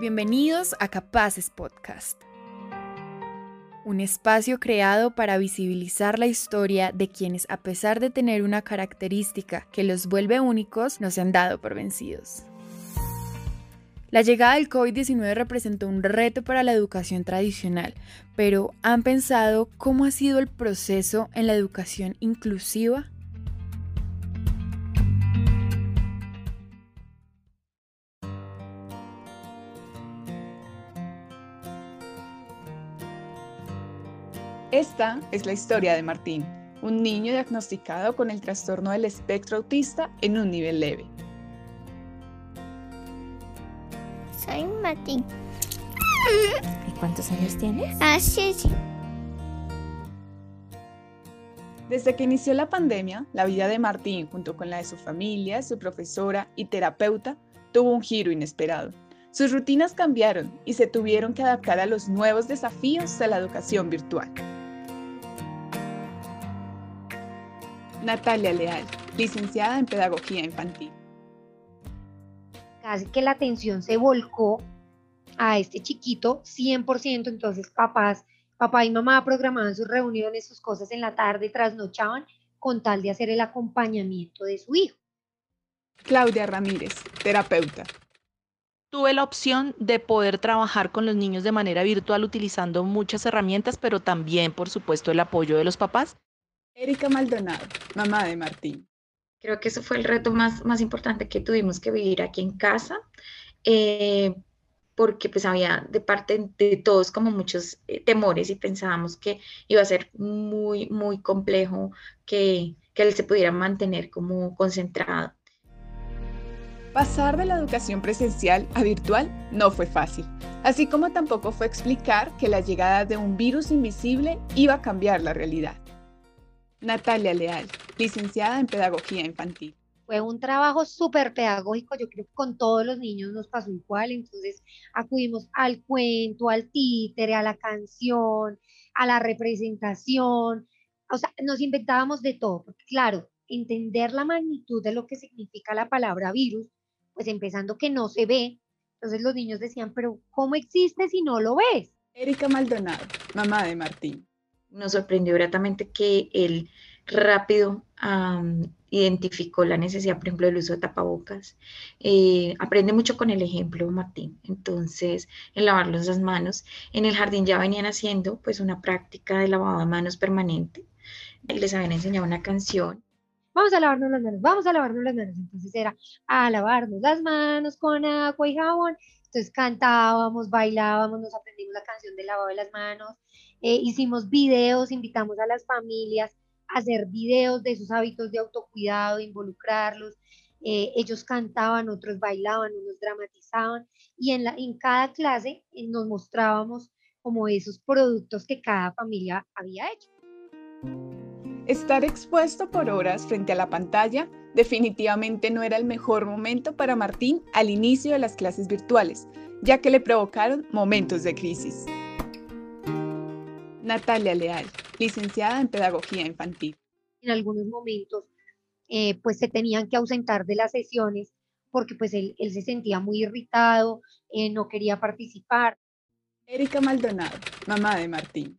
Bienvenidos a Capaces Podcast, un espacio creado para visibilizar la historia de quienes a pesar de tener una característica que los vuelve únicos, no se han dado por vencidos. La llegada del COVID-19 representó un reto para la educación tradicional, pero ¿han pensado cómo ha sido el proceso en la educación inclusiva? Esta es la historia de Martín, un niño diagnosticado con el trastorno del espectro autista en un nivel leve. Soy Martín. ¿Y cuántos años tienes? Ah, sí, sí. Desde que inició la pandemia, la vida de Martín, junto con la de su familia, su profesora y terapeuta, tuvo un giro inesperado. Sus rutinas cambiaron y se tuvieron que adaptar a los nuevos desafíos de la educación virtual. Natalia Leal, licenciada en Pedagogía Infantil. Casi que la atención se volcó a este chiquito 100%, entonces papás, papá y mamá programaban sus reuniones, sus cosas en la tarde, trasnochaban con tal de hacer el acompañamiento de su hijo. Claudia Ramírez, terapeuta. Tuve la opción de poder trabajar con los niños de manera virtual utilizando muchas herramientas, pero también, por supuesto, el apoyo de los papás Erika Maldonado, mamá de Martín. Creo que eso fue el reto más, más importante que tuvimos que vivir aquí en casa, eh, porque pues había de parte de todos como muchos eh, temores y pensábamos que iba a ser muy, muy complejo que, que él se pudiera mantener como concentrado. Pasar de la educación presencial a virtual no fue fácil, así como tampoco fue explicar que la llegada de un virus invisible iba a cambiar la realidad. Natalia Leal, licenciada en Pedagogía Infantil. Fue un trabajo súper pedagógico, yo creo que con todos los niños nos pasó igual, entonces acudimos al cuento, al títere, a la canción, a la representación, o sea, nos inventábamos de todo, porque claro, entender la magnitud de lo que significa la palabra virus, pues empezando que no se ve, entonces los niños decían, pero ¿cómo existe si no lo ves? Erika Maldonado, mamá de Martín nos sorprendió gratamente que él rápido identificó la necesidad, por ejemplo, del uso de tapabocas. Eh, aprende mucho con el ejemplo, Martín. Entonces, el lavarlos las manos. En el jardín ya venían haciendo pues una práctica de lavado de manos permanente. Les habían enseñado una canción. Vamos a lavarnos las manos, vamos a lavarnos las manos. Entonces era a lavarnos las manos con agua y jabón. Entonces cantábamos, bailábamos, nos aprendimos la canción del lavado de las manos eh, hicimos videos, invitamos a las familias a hacer videos de sus hábitos de autocuidado, de involucrarlos. Eh, ellos cantaban, otros bailaban, unos dramatizaban y en, la, en cada clase eh, nos mostrábamos como esos productos que cada familia había hecho. Estar expuesto por horas frente a la pantalla definitivamente no era el mejor momento para Martín al inicio de las clases virtuales, ya que le provocaron momentos de crisis. Natalia Leal, licenciada en Pedagogía Infantil. En algunos momentos, eh, pues se tenían que ausentar de las sesiones porque pues él, se sentía muy irritado, eh, no quería participar. Erika Maldonado, mamá de Martín.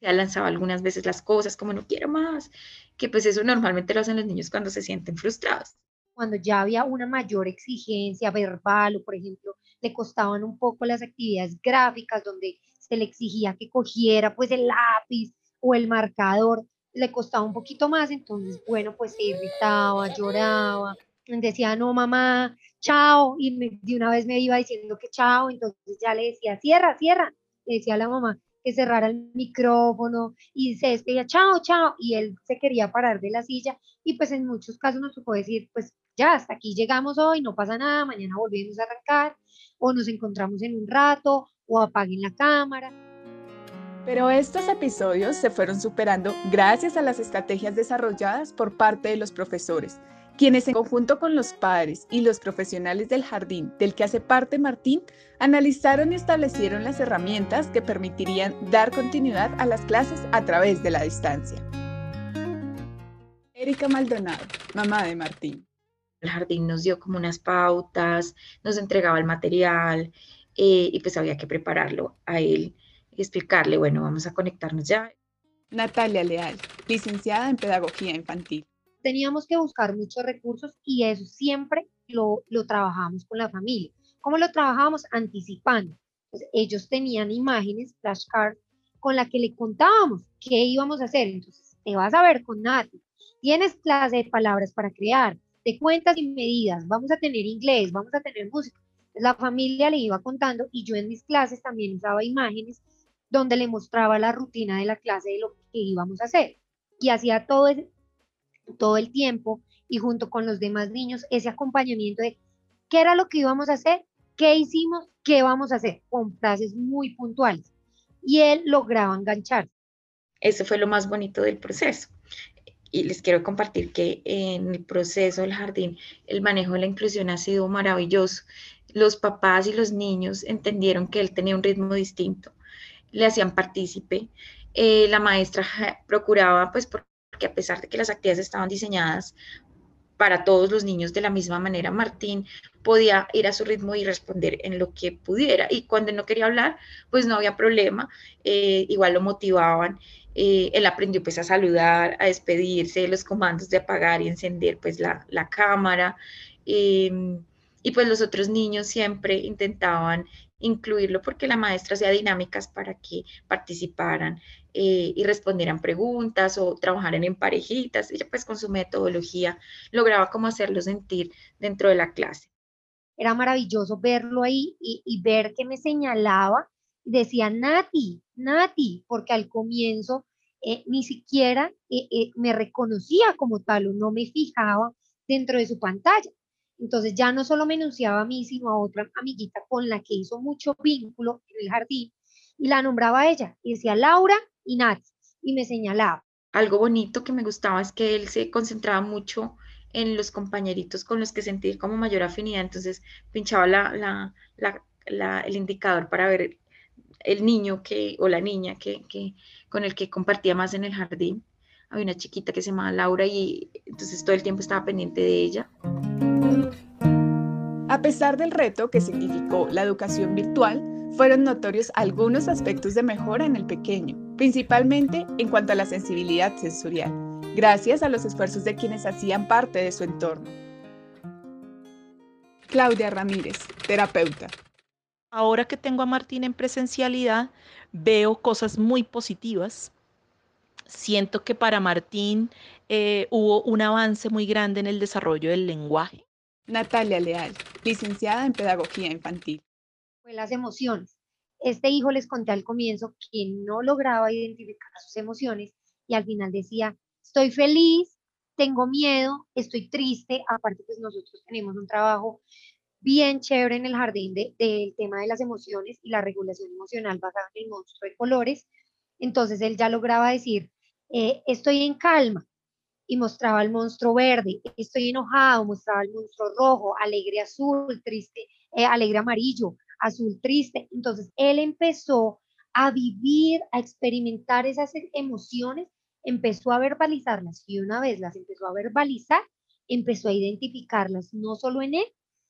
Ya lanzaba algunas veces las cosas como no quiero más, que pues eso normalmente lo hacen los niños cuando se sienten frustrados. Cuando ya había una mayor exigencia verbal o por ejemplo le costaban un poco las actividades gráficas donde se le exigía que cogiera pues el lápiz o el marcador, le costaba un poquito más, entonces, bueno, pues se irritaba, lloraba, decía, no, mamá, chao, y de una vez me iba diciendo que chao, entonces ya le decía, cierra, cierra, le decía a la mamá que cerrara el micrófono y se despedía, chao, chao, y él se quería parar de la silla y pues en muchos casos nos supo decir, pues ya, hasta aquí llegamos hoy, no pasa nada, mañana volvemos a arrancar, o nos encontramos en un rato, o apaguen la cámara. Pero estos episodios se fueron superando gracias a las estrategias desarrolladas por parte de los profesores, quienes en conjunto con los padres y los profesionales del jardín del que hace parte Martín, analizaron y establecieron las herramientas que permitirían dar continuidad a las clases a través de la distancia. Erika Maldonado, mamá de Martín. El jardín nos dio como unas pautas, nos entregaba el material, eh, y pues había que prepararlo a él y explicarle, bueno, vamos a conectarnos ya. Natalia Leal, licenciada en Pedagogía Infantil. Teníamos que buscar muchos recursos y eso siempre lo, lo trabajamos con la familia. ¿Cómo lo trabajábamos? Anticipando. ellos tenían imágenes, flashcards, con la que le contábamos qué íbamos a hacer. Entonces, te vas a ver con Nati. Tienes clase de palabras para crear, de cuentas y medidas, vamos a tener inglés, vamos a tener música. La familia le iba contando y yo en mis clases también usaba imágenes donde le mostraba la rutina de la clase de lo que íbamos a hacer. Y hacía todo todo el tiempo y junto con los demás niños ese acompañamiento de qué era lo que íbamos a hacer, qué hicimos, qué vamos a hacer, con frases muy puntuales. Y él lograba enganchar. Eso fue lo más bonito del proceso. Y les quiero compartir que en el proceso del jardín el manejo de la inclusión ha sido maravilloso. Los papás y los niños entendieron que él tenía un ritmo distinto, le hacían partícipe. Eh, la maestra procuraba, pues, porque a pesar de que las actividades estaban diseñadas para todos los niños de la misma manera, Martín podía ir a su ritmo y responder en lo que pudiera. Y cuando no quería hablar, pues no había problema, eh, igual lo motivaban. Eh, él aprendió pues a saludar, a despedirse, los comandos de apagar y encender pues la, cámara. Em, y pues los otros niños siempre intentaban incluirlo porque la maestra hacía dinámicas para que participaran eh, y respondieran preguntas o trabajaran en parejitas. Ella pues con su metodología lograba como hacerlo sentir dentro de la clase. Era maravilloso verlo ahí y, ver que me señalaba, decía Nati, Nati, porque al comienzo eh, ni siquiera eh, me reconocía como tal o no me fijaba dentro de su pantalla. Entonces ya no solo me enunciaba a mí, sino a otra amiguita con la que hizo mucho vínculo en el jardín y la nombraba a ella y decía Laura y y me señalaba. Algo bonito que me gustaba es que él se concentraba mucho en los compañeritos con los que sentía como mayor afinidad, entonces pinchaba la, el indicador para ver el niño que, o la niña que, que, con el que compartía más en el jardín. Había una chiquita que se llamaba Laura y entonces todo el tiempo estaba pendiente de ella. A pesar del reto que significó la educación virtual, fueron notorios algunos aspectos de mejora en el pequeño, principalmente en cuanto a la sensibilidad sensorial, gracias a los esfuerzos de quienes hacían parte de su entorno. Claudia Ramírez, terapeuta. Ahora que tengo a Martín en presencialidad, veo cosas muy positivas. Siento que para Martín eh, hubo un avance muy grande en el desarrollo del lenguaje Natalia Leal, licenciada en Pedagogía Infantil. Las emociones. Este hijo les conté al comienzo que no lograba identificar sus emociones y al final decía, estoy feliz, tengo miedo, estoy triste. Aparte, pues nosotros tenemos un trabajo bien chévere en el jardín del tema de las emociones y la regulación emocional basada en el monstruo de colores. Entonces él ya lograba decir, eh, estoy en calma, y mostraba el monstruo verde, estoy enojado, mostraba el monstruo rojo, alegre azul, triste, eh, alegre amarillo, azul triste. Entonces él empezó a vivir, a experimentar esas emociones, empezó a verbalizarlas y una vez las empezó a verbalizar, empezó a identificarlas no solo en él,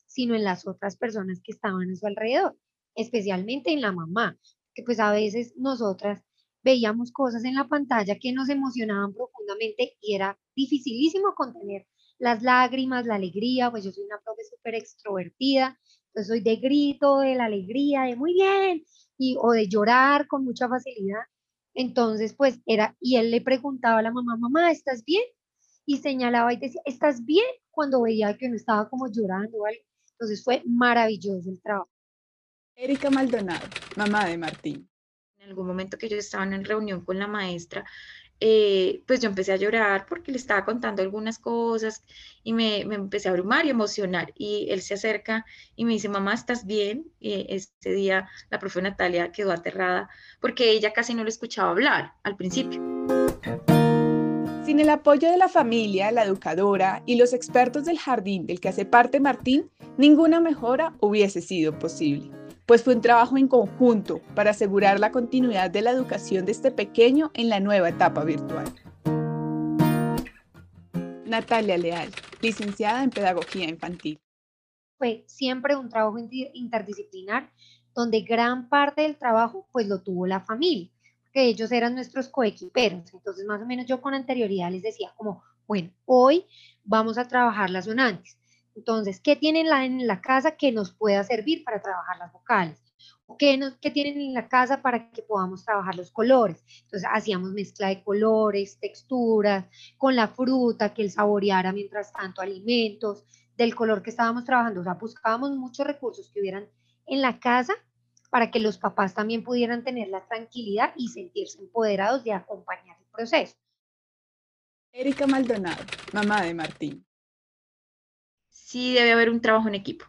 sino en las otras personas que estaban a su alrededor, especialmente en la mamá, que pues a veces nosotras veíamos cosas en la pantalla que nos emocionaban profundamente y era dificilísimo contener las lágrimas, la alegría, pues yo soy una profe súper extrovertida, entonces soy de grito, de la alegría, de muy bien, y, o de llorar con mucha facilidad. Entonces, pues era, y él le preguntaba a la mamá, mamá, ¿estás bien? Y señalaba y decía, ¿estás bien? Cuando veía que uno estaba como llorando o algo. Entonces fue maravilloso el trabajo. Erika Maldonado, mamá de Martín en algún momento que yo estaba en reunión con la maestra, eh, pues yo empecé a llorar porque le estaba contando algunas cosas y me, empecé a abrumar y emocionar. Y él se acerca y me dice, mamá, ¿estás bien? Y este día la profe Natalia quedó aterrada porque ella casi no lo escuchaba hablar al principio. Sin el apoyo de la familia, la educadora y los expertos del jardín del que hace parte Martín, ninguna mejora hubiese sido posible pues fue un trabajo en conjunto para asegurar la continuidad de la educación de este pequeño en la nueva etapa virtual. Natalia Leal, licenciada en Pedagogía Infantil. Fue siempre un trabajo interdisciplinar donde gran parte del trabajo pues lo tuvo la familia, que ellos eran nuestros coequiperos. Entonces, más o menos yo con anterioridad les decía como, bueno, hoy vamos a trabajar las sonantes. Entonces, ¿qué tienen en la casa que nos pueda servir para trabajar las vocales? ¿Qué, nos, ¿Qué tienen en la casa para que podamos trabajar los colores? Entonces, hacíamos mezcla de colores, texturas, con la fruta, que él saboreara mientras tanto alimentos, del color que estábamos trabajando. O sea, buscábamos muchos recursos que hubieran en la casa para que los papás también pudieran tener la tranquilidad y sentirse empoderados de acompañar el proceso. Erika Maldonado, mamá de Martín. Sí debe haber un trabajo en equipo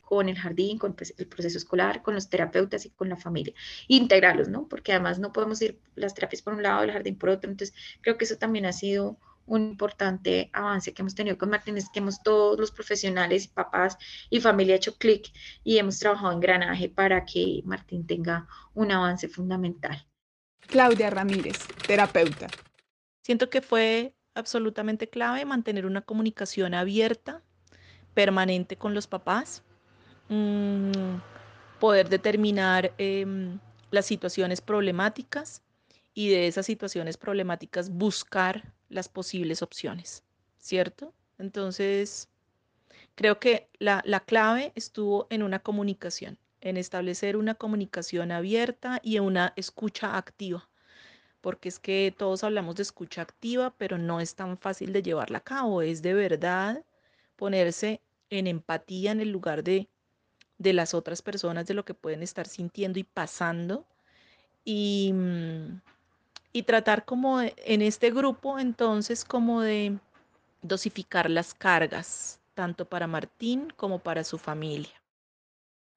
con el jardín, con pues, el proceso escolar, con los terapeutas y con la familia. Integrarlos, ¿no? Porque además no podemos ir las terapias por un lado, el jardín por otro. Entonces, creo que eso también ha sido un importante avance que hemos tenido con Martín, es que hemos todos los profesionales, papás y familia hecho clic y hemos trabajado en granaje para que Martín tenga un avance fundamental. Claudia Ramírez, terapeuta. Siento que fue absolutamente clave mantener una comunicación abierta, permanente con los papás, mm, poder determinar em, las situaciones problemáticas y de esas situaciones problemáticas buscar las posibles opciones, ¿cierto? Entonces, creo que la, la clave estuvo en una comunicación, en establecer una comunicación abierta y una escucha activa porque es que todos hablamos de escucha activa, pero no es tan fácil de llevarla a cabo, es de verdad ponerse en empatía en el lugar de, de las otras personas, de lo que pueden estar sintiendo y pasando, y, mm, y tratar como en este grupo entonces como de dosificar las cargas, tanto para Martín como para su familia.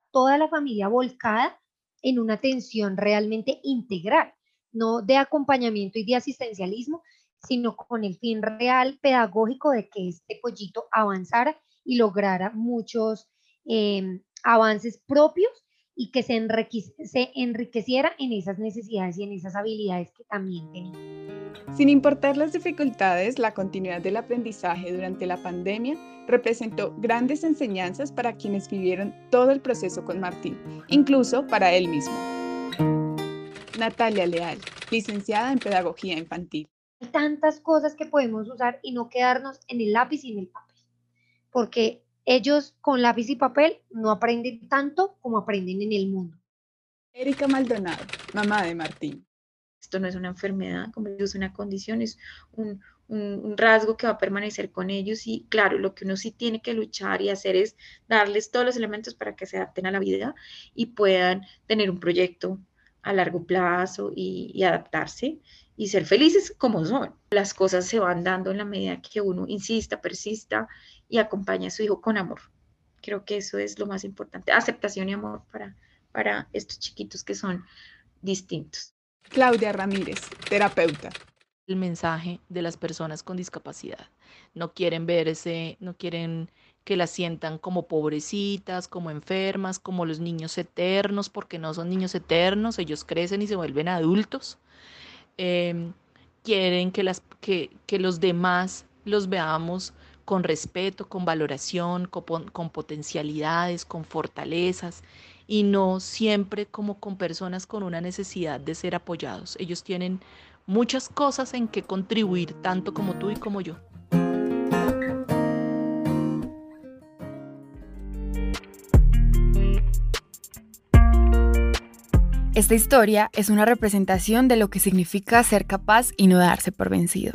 Toda la familia volcada en una atención realmente integral no de acompañamiento y de asistencialismo, sino con el fin real pedagógico de que este pollito avanzara y lograra muchos em, avances propios y que se, se enriqueciera en esas necesidades y en esas habilidades que también tenía. Sin importar las dificultades, la continuidad del aprendizaje durante la pandemia representó grandes enseñanzas para quienes vivieron todo el proceso con Martín, incluso para él mismo. Natalia Leal, licenciada en Pedagogía Infantil. Hay tantas cosas que podemos usar y no quedarnos en el lápiz y en el papel, porque ellos con lápiz y papel no aprenden tanto como aprenden en el mundo. Erika Maldonado, mamá de Martín. Esto no es una enfermedad, como es una condición, es un, un, rasgo que va a permanecer con ellos y claro, lo que uno sí tiene que luchar y hacer es darles todos los elementos para que se adapten a la vida y puedan tener un proyecto a largo plazo y, adaptarse y ser felices como son. Las cosas se van dando en la medida que uno insista, persista y acompaña a su hijo con amor. Creo que eso es lo más importante, aceptación y amor para, para estos chiquitos que son distintos. Claudia Ramírez, terapeuta. El mensaje de las personas con discapacidad. No quieren verse, no quieren que las sientan como pobrecitas, como enfermas, como los niños eternos, porque no son niños eternos, ellos crecen y se vuelven adultos. Em, quieren que, las, que, que, los demás los veamos con respeto, con valoración, con, con potencialidades, con fortalezas y no siempre como con personas con una necesidad de ser apoyados. Ellos tienen muchas cosas en que contribuir, tanto como tú y como yo. Esta historia es una representación de lo que significa ser capaz y no darse por vencido.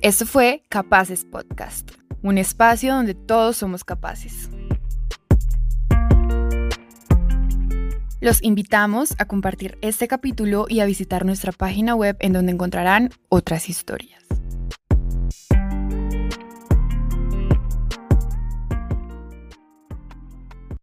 Esto fue Capaces Podcast, un espacio donde todos somos capaces. Los invitamos a compartir este capítulo y a visitar nuestra página web en donde encontrarán otras historias.